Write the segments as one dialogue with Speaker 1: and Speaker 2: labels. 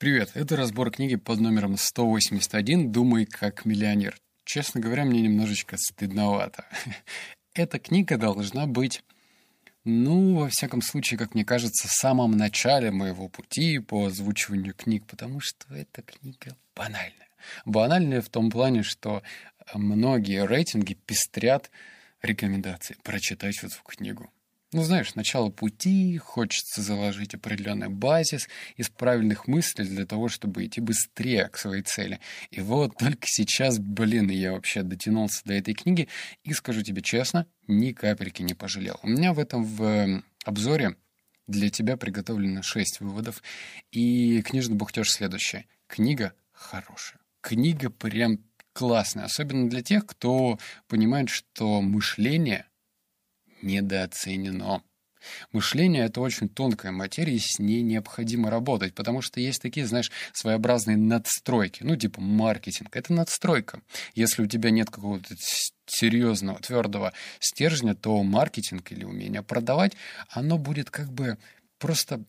Speaker 1: Привет, это разбор книги под номером 181 «Думай как миллионер». Честно говоря, мне немножечко стыдновато. Эта книга должна быть, ну, во всяком случае, как мне кажется, в самом начале моего пути по озвучиванию книг, потому что эта книга банальная. Банальная в том плане, что многие рейтинги пестрят рекомендации прочитать эту книгу. Ну, знаешь, начало пути, хочется заложить определенный базис из правильных мыслей для того, чтобы идти быстрее к своей цели. И вот только сейчас, блин, я вообще дотянулся до этой книги и, скажу тебе честно, ни капельки не пожалел. У меня в этом в эм, обзоре для тебя приготовлено шесть выводов, и книжный бухтеж следующее. Книга хорошая. Книга прям классная, особенно для тех, кто понимает, что мышление недооценено. Мышление — это очень тонкая материя, и с ней необходимо работать, потому что есть такие, знаешь, своеобразные надстройки, ну, типа маркетинг. Это надстройка. Если у тебя нет какого-то серьезного, твердого стержня, то маркетинг или умение продавать, оно будет как бы просто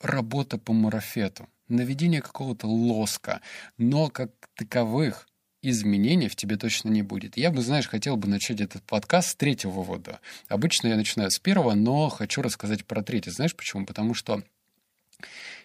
Speaker 1: работа по марафету, наведение какого-то лоска, но как таковых изменений в тебе точно не будет. Я бы, знаешь, хотел бы начать этот подкаст с третьего вывода. Обычно я начинаю с первого, но хочу рассказать про третий. Знаешь почему? Потому что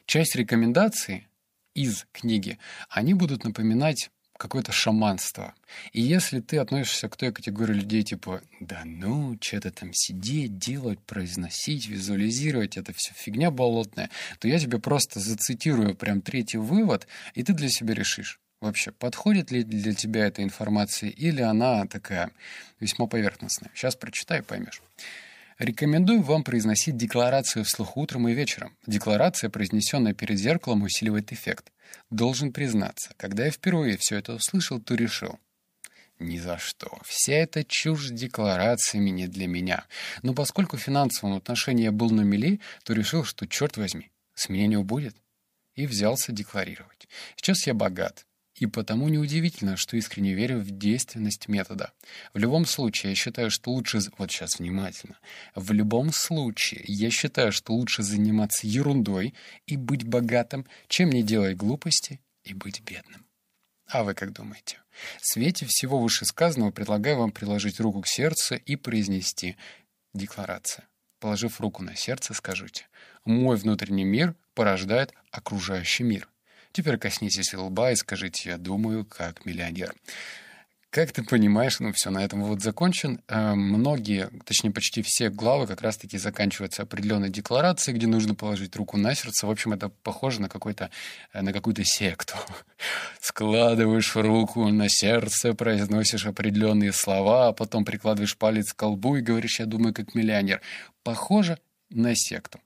Speaker 1: часть рекомендаций из книги, они будут напоминать какое-то шаманство. И если ты относишься к той категории людей, типа, да ну, что-то там сидеть, делать, произносить, визуализировать, это все фигня болотная, то я тебе просто зацитирую прям третий вывод, и ты для себя решишь вообще, подходит ли для тебя эта информация, или она такая весьма поверхностная. Сейчас прочитай поймешь. Рекомендую вам произносить декларацию вслух утром и вечером. Декларация, произнесенная перед зеркалом, усиливает эффект. Должен признаться, когда я впервые все это услышал, то решил. Ни за что. Вся эта чушь с декларациями не для меня. Но поскольку в финансовом отношении я был на мели, то решил, что, черт возьми, с меня не убудет. И взялся декларировать. Сейчас я богат. И потому неудивительно, что искренне верю в действенность метода. В любом случае, я считаю, что лучше... Вот сейчас внимательно. В любом случае, я считаю, что лучше заниматься ерундой и быть богатым, чем не делать глупости и быть бедным. А вы как думаете? В свете всего вышесказанного предлагаю вам приложить руку к сердцу и произнести декларацию. Положив руку на сердце, скажите «Мой внутренний мир порождает окружающий мир». Теперь коснитесь лба и скажите «я думаю как миллионер». Как ты понимаешь, ну все, на этом вот закончен. Э, многие, точнее почти все главы как раз-таки заканчиваются определенной декларацией, где нужно положить руку на сердце. В общем, это похоже на, какой-то, э, на какую-то секту. Складываешь руку на сердце, произносишь определенные слова, а потом прикладываешь палец к колбу и говоришь «я думаю как миллионер». Похоже на секту.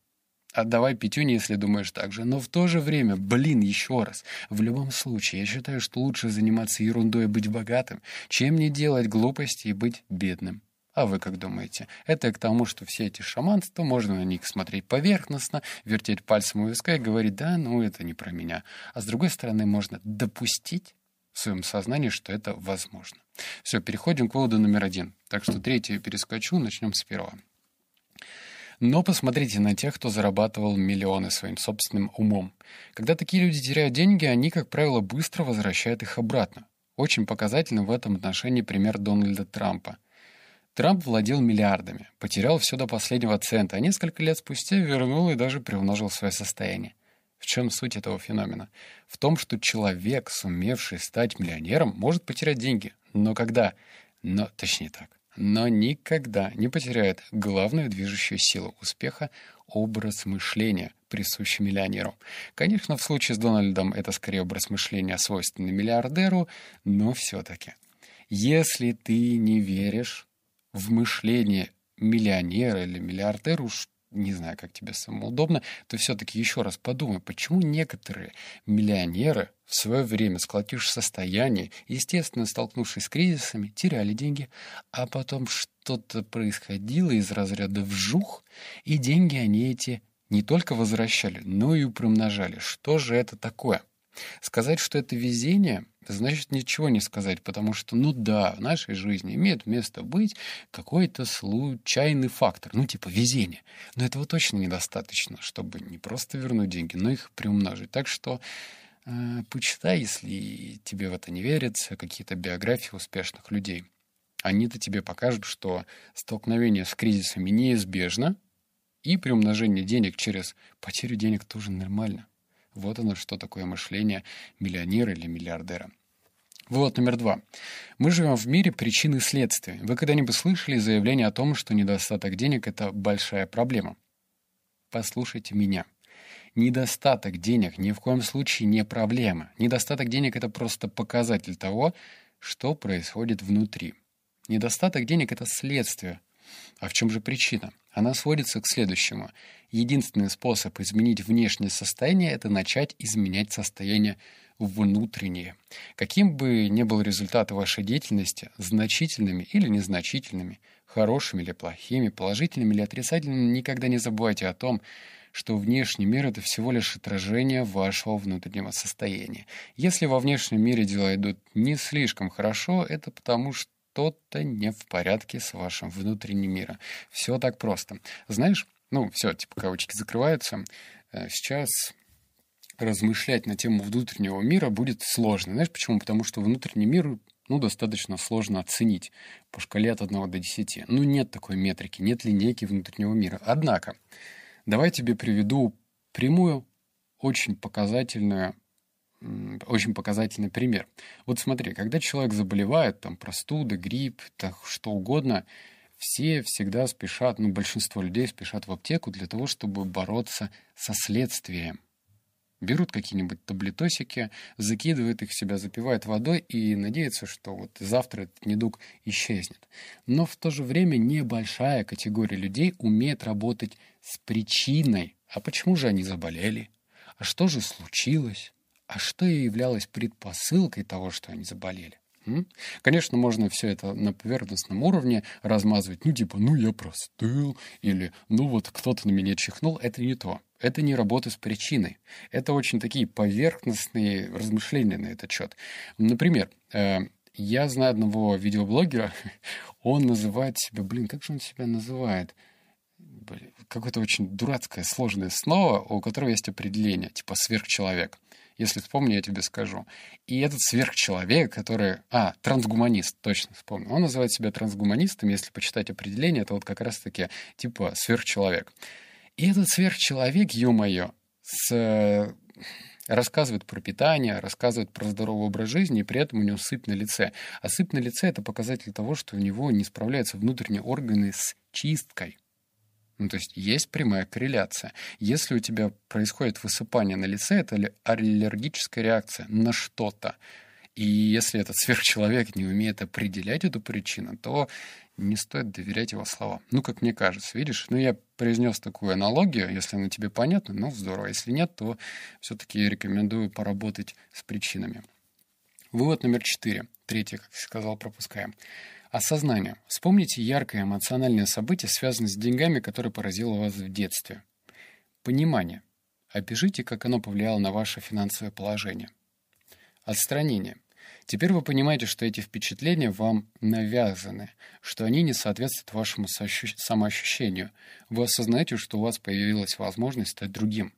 Speaker 1: Отдавай пятюни, если думаешь так же. Но в то же время, блин, еще раз, в любом случае, я считаю, что лучше заниматься ерундой и быть богатым, чем не делать глупости и быть бедным. А вы как думаете? Это к тому, что все эти шаманства, можно на них смотреть поверхностно, вертеть пальцем у виска и говорить, да, ну это не про меня. А с другой стороны, можно допустить в своем сознании, что это возможно. Все, переходим к выводу номер один. Так что третий перескочу, начнем с первого. Но посмотрите на тех, кто зарабатывал миллионы своим собственным умом. Когда такие люди теряют деньги, они, как правило, быстро возвращают их обратно. Очень показательно в этом отношении пример Дональда Трампа. Трамп владел миллиардами, потерял все до последнего цента, а несколько лет спустя вернул и даже приумножил свое состояние. В чем суть этого феномена? В том, что человек, сумевший стать миллионером, может потерять деньги. Но когда? Но, точнее так но никогда не потеряет главную движущую силу успеха — образ мышления, присущий миллионеру. Конечно, в случае с Дональдом это скорее образ мышления, свойственный миллиардеру, но все-таки. Если ты не веришь в мышление миллионера или миллиардера, уж не знаю, как тебе самому удобно, то все-таки еще раз подумай, почему некоторые миллионеры в свое время, сколотившись состояние, естественно, столкнувшись с кризисами, теряли деньги, а потом что-то происходило из разряда вжух, и деньги они эти не только возвращали, но и примножали. Что же это такое? Сказать, что это везение, значит ничего не сказать, потому что, ну да, в нашей жизни имеет место быть какой-то случайный фактор, ну типа везение. Но этого точно недостаточно, чтобы не просто вернуть деньги, но их приумножить. Так что э, почитай, если тебе в это не верится, какие-то биографии успешных людей. Они-то тебе покажут, что столкновение с кризисами неизбежно, и приумножение денег через потерю денег тоже нормально. Вот оно, что такое мышление миллионера или миллиардера. Вывод номер два. Мы живем в мире причин и следствий. Вы когда-нибудь слышали заявление о том, что недостаток денег — это большая проблема? Послушайте меня. Недостаток денег ни в коем случае не проблема. Недостаток денег — это просто показатель того, что происходит внутри. Недостаток денег — это следствие. А в чем же причина? Она сводится к следующему. Единственный способ изменить внешнее состояние — это начать изменять состояние внутреннее. Каким бы ни был результат вашей деятельности, значительными или незначительными, хорошими или плохими, положительными или отрицательными, никогда не забывайте о том, что внешний мир — это всего лишь отражение вашего внутреннего состояния. Если во внешнем мире дела идут не слишком хорошо, это потому что что-то не в порядке с вашим внутренним миром. Все так просто. Знаешь, ну, все, типа, кавычки закрываются. Э, сейчас размышлять на тему внутреннего мира будет сложно. Знаешь почему? Потому что внутренний мир ну, достаточно сложно оценить по шкале от 1 до 10. Ну, нет такой метрики, нет линейки внутреннего мира. Однако, давай тебе приведу прямую, очень показательную, очень показательный пример. Вот смотри, когда человек заболевает, там, простуда, грипп, так, что угодно, все всегда спешат, ну, большинство людей спешат в аптеку для того, чтобы бороться со следствием – Берут какие-нибудь таблетосики, закидывают их себя, запивают водой и надеются, что вот завтра этот недуг исчезнет. Но в то же время небольшая категория людей умеет работать с причиной. А почему же они заболели? А что же случилось? А что являлось предпосылкой того, что они заболели? Конечно, можно все это на поверхностном уровне размазывать, ну типа, ну я простыл, или ну вот кто-то на меня чихнул, это не то. Это не работа с причиной. Это очень такие поверхностные размышления на этот счет. Например, э, я знаю одного видеоблогера, он называет себя, блин, как же он себя называет? Какое-то очень дурацкое, сложное слово, у которого есть определение, типа сверхчеловек. Если вспомню, я тебе скажу. И этот сверхчеловек, который... А, трансгуманист, точно вспомнил. Он называет себя трансгуманистом, если почитать определение, это вот как раз-таки типа сверхчеловек. И этот сверхчеловек, ё-моё, с рассказывает про питание, рассказывает про здоровый образ жизни, и при этом у него сыпь на лице. А сыпь на лице — это показатель того, что у него не справляются внутренние органы с чисткой. Ну, то есть есть прямая корреляция. Если у тебя происходит высыпание на лице, это аллергическая реакция на что-то. И если этот сверхчеловек не умеет определять эту причину, то не стоит доверять его словам. Ну, как мне кажется, видишь? Ну, я произнес такую аналогию, если она тебе понятна, ну, здорово. Если нет, то все-таки рекомендую поработать с причинами. Вывод номер четыре. Третье, как я сказал, пропускаем. Осознание. Вспомните яркое эмоциональное событие, связанное с деньгами, которое поразило вас в детстве. Понимание. Опишите, как оно повлияло на ваше финансовое положение. Отстранение. Теперь вы понимаете, что эти впечатления вам навязаны, что они не соответствуют вашему самоощущению. Вы осознаете, что у вас появилась возможность стать другим.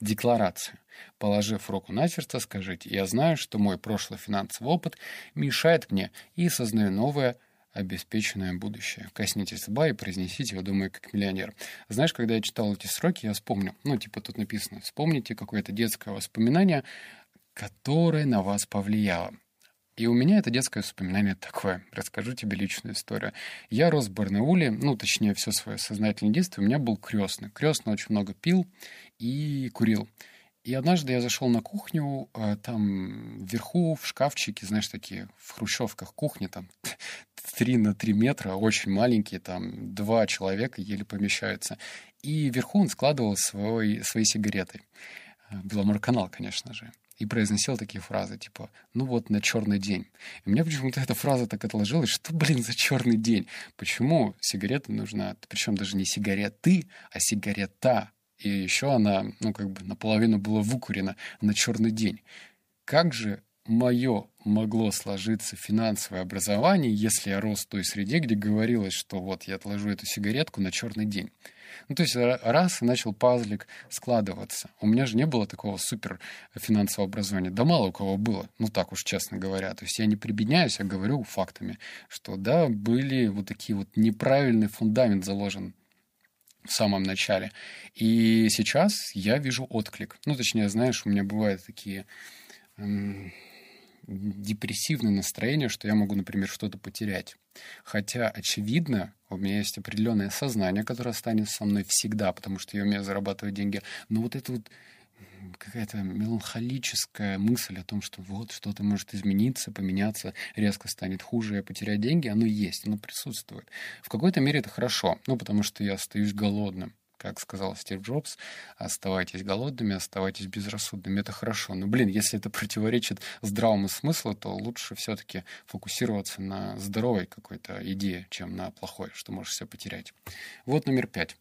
Speaker 1: Декларация. Положив руку на сердце, скажите, я знаю, что мой прошлый финансовый опыт мешает мне и сознаю новое, обеспеченное будущее. Коснитесь лба и произнесите его, думаю, как миллионер. Знаешь, когда я читал эти сроки, я вспомнил, ну, типа тут написано, вспомните какое-то детское воспоминание, которое на вас повлияло. И у меня это детское воспоминание такое. Расскажу тебе личную историю. Я рос в Барнауле, ну, точнее, все свое сознательное детство. У меня был крестный. Крестный очень много пил и курил. И однажды я зашел на кухню, а, там вверху в шкафчике, знаешь, такие в хрущевках кухни, там 3 на 3 метра, очень маленькие, там два человека еле помещаются. И вверху он складывал свой, свои сигареты. Беломорканал, конечно же и произносил такие фразы, типа, ну вот на черный день. И мне почему-то эта фраза так отложилась, что, блин, за черный день? Почему сигарета нужна? Причем даже не сигареты, а сигарета. И еще она, ну, как бы наполовину была выкурена на черный день. Как же мое могло сложиться финансовое образование, если я рос в той среде, где говорилось, что вот я отложу эту сигаретку на черный день. Ну, то есть раз и начал пазлик складываться. У меня же не было такого супер финансового образования. Да мало у кого было, ну так уж честно говоря. То есть я не прибедняюсь, я говорю фактами, что да, были вот такие вот неправильный фундамент заложен в самом начале. И сейчас я вижу отклик. Ну, точнее, знаешь, у меня бывают такие эм, депрессивное настроение, что я могу, например, что-то потерять. Хотя, очевидно, у меня есть определенное сознание, которое останется со мной всегда, потому что я умею зарабатывать деньги. Но вот это вот какая-то меланхолическая мысль о том, что вот что-то может измениться, поменяться, резко станет хуже, я потеряю деньги, оно есть, оно присутствует. В какой-то мере это хорошо, ну, потому что я остаюсь голодным как сказал Стив Джобс, оставайтесь голодными, оставайтесь безрассудными. Это хорошо. Но, блин, если это противоречит здравому смыслу, то лучше все-таки фокусироваться на здоровой какой-то идее, чем на плохой, что можешь все потерять. Вот номер пять.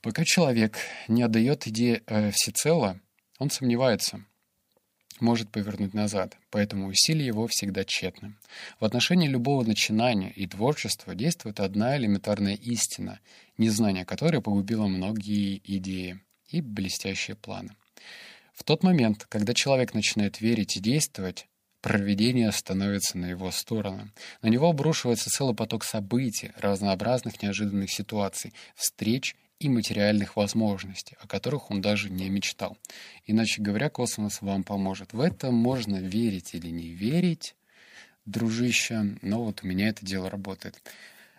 Speaker 1: Пока человек не отдает идее э, всецело, он сомневается — может повернуть назад, поэтому усилия его всегда тщетны. В отношении любого начинания и творчества действует одна элементарная истина, незнание которой погубило многие идеи и блестящие планы. В тот момент, когда человек начинает верить и действовать, проведение становится на его сторону. На него обрушивается целый поток событий, разнообразных неожиданных ситуаций, встреч и материальных возможностей, о которых он даже не мечтал. Иначе говоря, космос вам поможет. В это можно верить или не верить, дружище, но вот у меня это дело работает.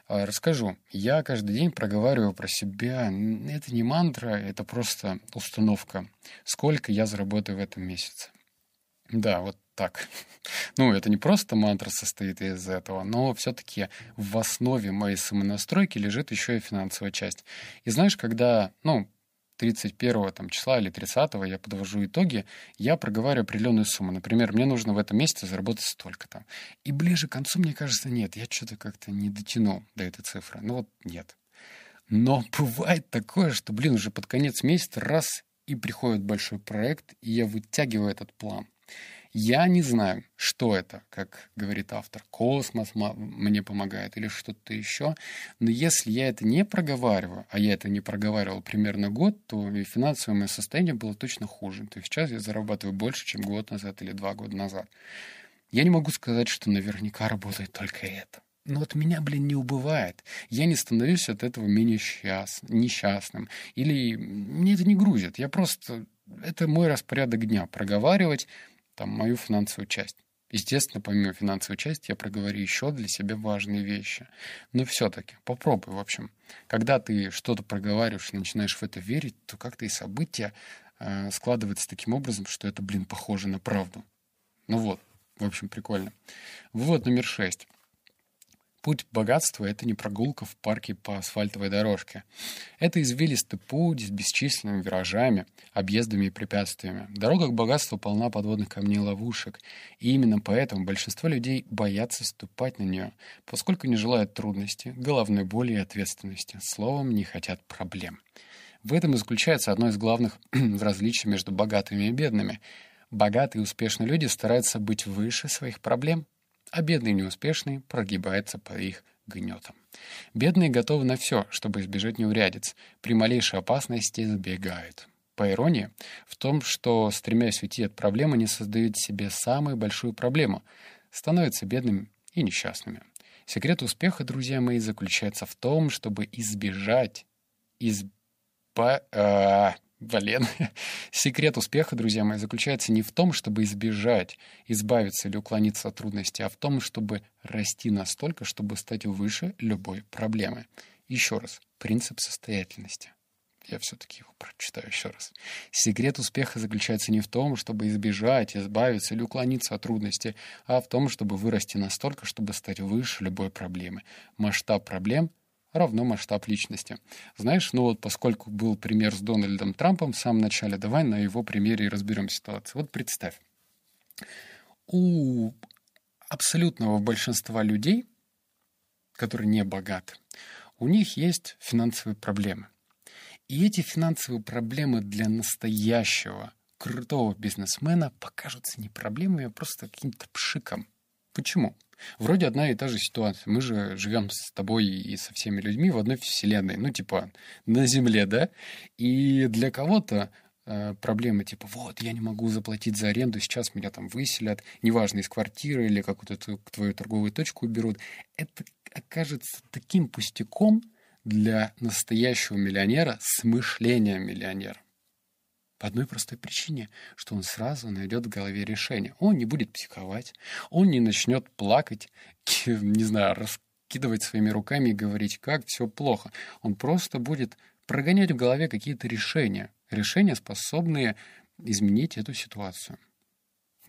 Speaker 1: А, расскажу. Я каждый день проговариваю про себя. Это не мантра, это просто установка. Сколько я заработаю в этом месяце. Да, вот так. Ну, это не просто мантра состоит из этого, но все-таки в основе моей самонастройки лежит еще и финансовая часть. И знаешь, когда, ну, 31 там, числа или 30 я подвожу итоги, я проговариваю определенную сумму. Например, мне нужно в этом месяце заработать столько-то. И ближе к концу, мне кажется, нет, я что-то как-то не дотяну до этой цифры. Ну вот нет. Но бывает такое, что, блин, уже под конец месяца раз и приходит большой проект, и я вытягиваю этот план. Я не знаю, что это, как говорит автор, космос мне помогает или что-то еще, но если я это не проговариваю, а я это не проговаривал примерно год, то и финансовое мое состояние было точно хуже. То есть сейчас я зарабатываю больше, чем год назад или два года назад. Я не могу сказать, что наверняка работает только это. Но вот меня, блин, не убывает. Я не становлюсь от этого менее счаст... несчастным. Или мне это не грузит. Я просто... Это мой распорядок дня. Проговаривать там, мою финансовую часть. Естественно, помимо финансовой части, я проговорю еще для себя важные вещи. Но все-таки попробуй, в общем. Когда ты что-то проговариваешь и начинаешь в это верить, то как-то и события э, складываются таким образом, что это, блин, похоже на правду. Ну вот, в общем, прикольно. Вывод номер шесть. Путь богатства — это не прогулка в парке по асфальтовой дорожке. Это извилистый путь с бесчисленными виражами, объездами и препятствиями. Дорога к богатству полна подводных камней и ловушек, и именно поэтому большинство людей боятся ступать на нее, поскольку не желают трудностей, головной боли и ответственности, словом, не хотят проблем. В этом и заключается одно из главных различий между богатыми и бедными. Богатые и успешные люди стараются быть выше своих проблем — а бедный неуспешный прогибается по их гнетам. Бедные готовы на все, чтобы избежать неурядиц, при малейшей опасности сбегают. По иронии, в том, что, стремясь уйти от проблемы, они создают себе самую большую проблему, становятся бедными и несчастными. Секрет успеха, друзья мои, заключается в том, чтобы избежать, изба... А, Блин. Секрет успеха, друзья мои, заключается не в том, чтобы избежать, избавиться или уклониться от трудностей, а в том, чтобы расти настолько, чтобы стать выше любой проблемы. Еще раз, принцип состоятельности. Я все-таки его прочитаю еще раз. Секрет успеха заключается не в том, чтобы избежать, избавиться или уклониться от трудностей, а в том, чтобы вырасти настолько, чтобы стать выше любой проблемы. Масштаб проблем равно масштаб личности. Знаешь, ну вот поскольку был пример с Дональдом Трампом в самом начале, давай на его примере и разберем ситуацию. Вот представь. У абсолютного большинства людей, которые не богаты, у них есть финансовые проблемы. И эти финансовые проблемы для настоящего крутого бизнесмена покажутся не проблемой, а просто каким-то пшиком. Почему? Вроде одна и та же ситуация. Мы же живем с тобой и со всеми людьми в одной вселенной. Ну, типа, на Земле, да? И для кого-то э, проблемы типа, вот, я не могу заплатить за аренду, сейчас меня там выселят, неважно, из квартиры или какую-то твою торговую точку уберут. Это окажется таким пустяком для настоящего миллионера с мышлением миллионера. По одной простой причине, что он сразу найдет в голове решение. Он не будет психовать, он не начнет плакать, не знаю, раскидывать своими руками и говорить, как все плохо. Он просто будет прогонять в голове какие-то решения. Решения, способные изменить эту ситуацию.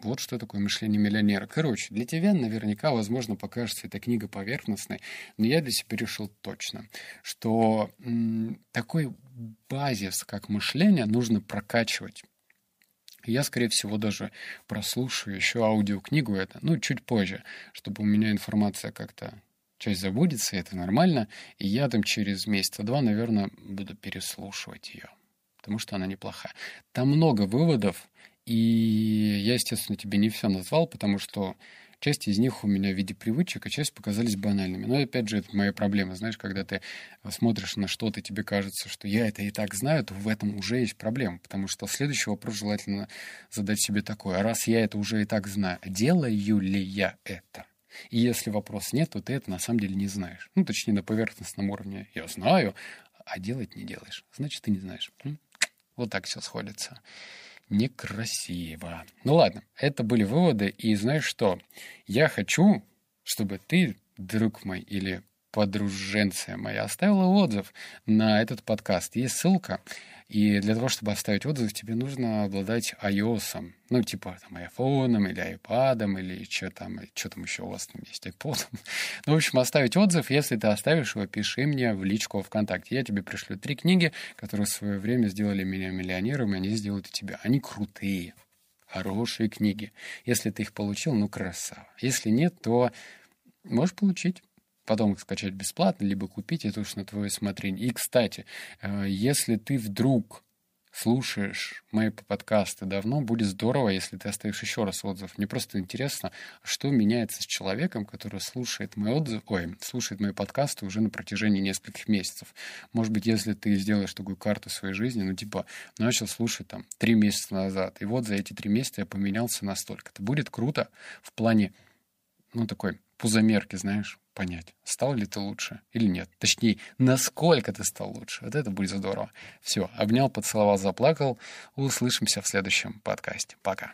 Speaker 1: Вот что такое мышление миллионера. Короче, для тебя наверняка, возможно, покажется эта книга поверхностной, но я для себя решил точно, что м, такой базис, как мышление, нужно прокачивать. Я, скорее всего, даже прослушаю еще аудиокнигу это, ну, чуть позже, чтобы у меня информация как-то часть забудется, это нормально, и я там через месяца два, наверное, буду переслушивать ее, потому что она неплохая. Там много выводов, и я, естественно, тебе не все назвал, потому что часть из них у меня в виде привычек, а часть показались банальными. Но, опять же, это моя проблема. Знаешь, когда ты смотришь на что-то, тебе кажется, что я это и так знаю, то в этом уже есть проблема. Потому что следующий вопрос желательно задать себе такой. А раз я это уже и так знаю, делаю ли я это? И если вопрос нет, то ты это на самом деле не знаешь. Ну, точнее, на поверхностном уровне я знаю, а делать не делаешь. Значит, ты не знаешь. Вот так все сходится некрасиво. Ну ладно, это были выводы. И знаешь что? Я хочу, чтобы ты, друг мой, или подруженция моя, оставила отзыв на этот подкаст. Есть ссылка. И для того, чтобы оставить отзыв, тебе нужно обладать iOS. Ну, типа там iPhone или iPad, или что там, что там еще у вас там есть, iPod. ну, в общем, оставить отзыв. Если ты оставишь его, пиши мне в личку ВКонтакте. Я тебе пришлю три книги, которые в свое время сделали меня миллионером, и они сделают и тебя. Они крутые, хорошие книги. Если ты их получил, ну, красава. Если нет, то можешь получить потом их скачать бесплатно, либо купить, это уж на твое усмотрение. И, кстати, э, если ты вдруг слушаешь мои подкасты давно, будет здорово, если ты оставишь еще раз отзыв. Мне просто интересно, что меняется с человеком, который слушает мой отзыв, ой, слушает мои подкасты уже на протяжении нескольких месяцев. Может быть, если ты сделаешь такую карту своей жизни, ну, типа, начал слушать там три месяца назад, и вот за эти три месяца я поменялся настолько. Это будет круто в плане, ну, такой пузомерки, знаешь, понять, стал ли ты лучше или нет. Точнее, насколько ты стал лучше. Вот это будет здорово. Все, обнял, поцеловал, заплакал. Услышимся в следующем подкасте. Пока.